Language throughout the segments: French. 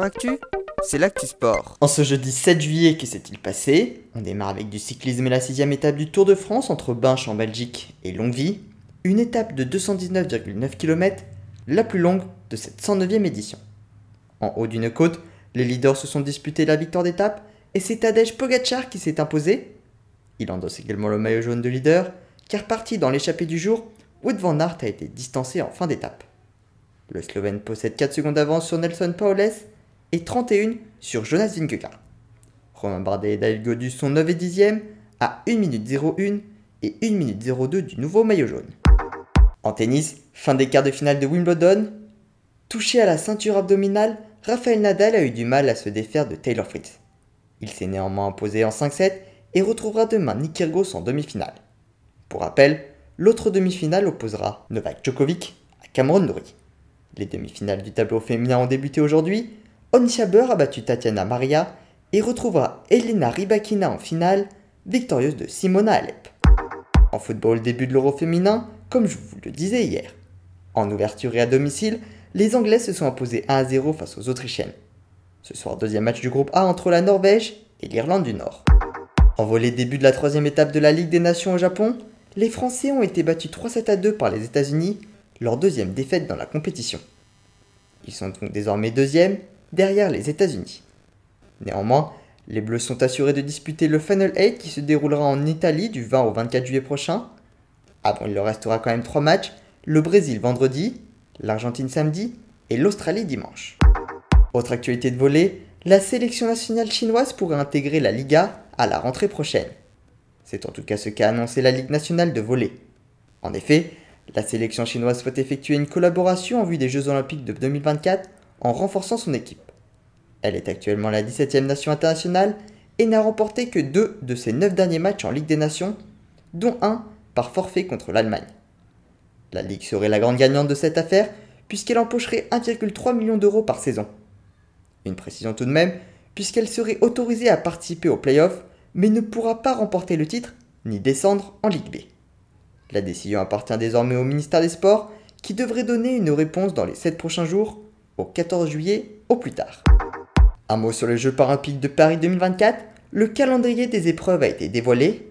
Actu, c'est l'actu sport. En ce jeudi 7 juillet, que s'est-il passé? On démarre avec du cyclisme et la sixième étape du Tour de France entre Binche en Belgique et Longvie. Une étape de 219,9 km, la plus longue de cette 109e édition. En haut d'une côte, les leaders se sont disputés la victoire d'étape et c'est Tadej Pogacar qui s'est imposé. Il endosse également le maillot jaune de leader, car parti dans l'échappée du jour, Wout van Aert a été distancé en fin d'étape. Le Slovène possède 4 secondes d'avance sur Nelson Paoles et 31 sur Jonas Vingegaard. Romain Bardet et David Godus sont 9 et 10e à 1 minute 01 et 1 minute 02 du nouveau maillot jaune. En tennis, fin des quarts de finale de Wimbledon, touché à la ceinture abdominale, Rafael Nadal a eu du mal à se défaire de Taylor Fritz. Il s'est néanmoins imposé en 5-7 et retrouvera demain Nick Kyrgios en demi-finale. Pour rappel, l'autre demi-finale opposera Novak Djokovic à Cameron Norrie. Les demi-finales du tableau féminin ont débuté aujourd'hui. Onisha Burr a battu Tatiana Maria et retrouvera Elena Rybakina en finale, victorieuse de Simona Alep. En football, début de l'Euro féminin, comme je vous le disais hier. En ouverture et à domicile, les Anglais se sont imposés 1 0 face aux Autrichiennes. Ce soir, deuxième match du groupe A entre la Norvège et l'Irlande du Nord. En volet début de la troisième étape de la Ligue des Nations au Japon, les Français ont été battus 3-7 à 2 par les États-Unis leur deuxième défaite dans la compétition. Ils sont donc désormais deuxièmes, derrière les États-Unis. Néanmoins, les Bleus sont assurés de disputer le Final 8 qui se déroulera en Italie du 20 au 24 juillet prochain. Avant, il leur restera quand même trois matchs le Brésil vendredi, l'Argentine samedi et l'Australie dimanche. Autre actualité de volet, la sélection nationale chinoise pourrait intégrer la Liga à la rentrée prochaine. C'est en tout cas ce qu'a annoncé la Ligue nationale de volley. En effet, la sélection chinoise souhaite effectuer une collaboration en vue des Jeux olympiques de 2024 en renforçant son équipe. Elle est actuellement la 17e nation internationale et n'a remporté que deux de ses 9 derniers matchs en Ligue des Nations, dont un par forfait contre l'Allemagne. La Ligue serait la grande gagnante de cette affaire puisqu'elle empocherait 1,3 million d'euros par saison. Une précision tout de même, puisqu'elle serait autorisée à participer aux playoffs, mais ne pourra pas remporter le titre ni descendre en Ligue B. La décision appartient désormais au ministère des Sports qui devrait donner une réponse dans les 7 prochains jours, au 14 juillet au plus tard. Un mot sur les Jeux paralympiques de Paris 2024, le calendrier des épreuves a été dévoilé.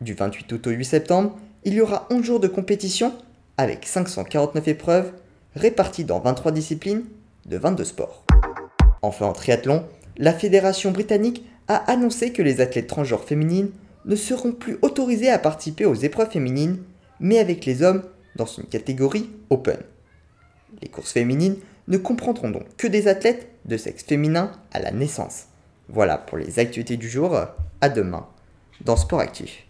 Du 28 août au 8 septembre, il y aura 11 jours de compétition avec 549 épreuves réparties dans 23 disciplines de 22 sports. Enfin en triathlon, la fédération britannique a annoncé que les athlètes transgenres féminines ne seront plus autorisées à participer aux épreuves féminines mais avec les hommes dans une catégorie open. Les courses féminines ne comprendront donc que des athlètes de sexe féminin à la naissance. Voilà pour les actualités du jour. À demain dans Sport Actif.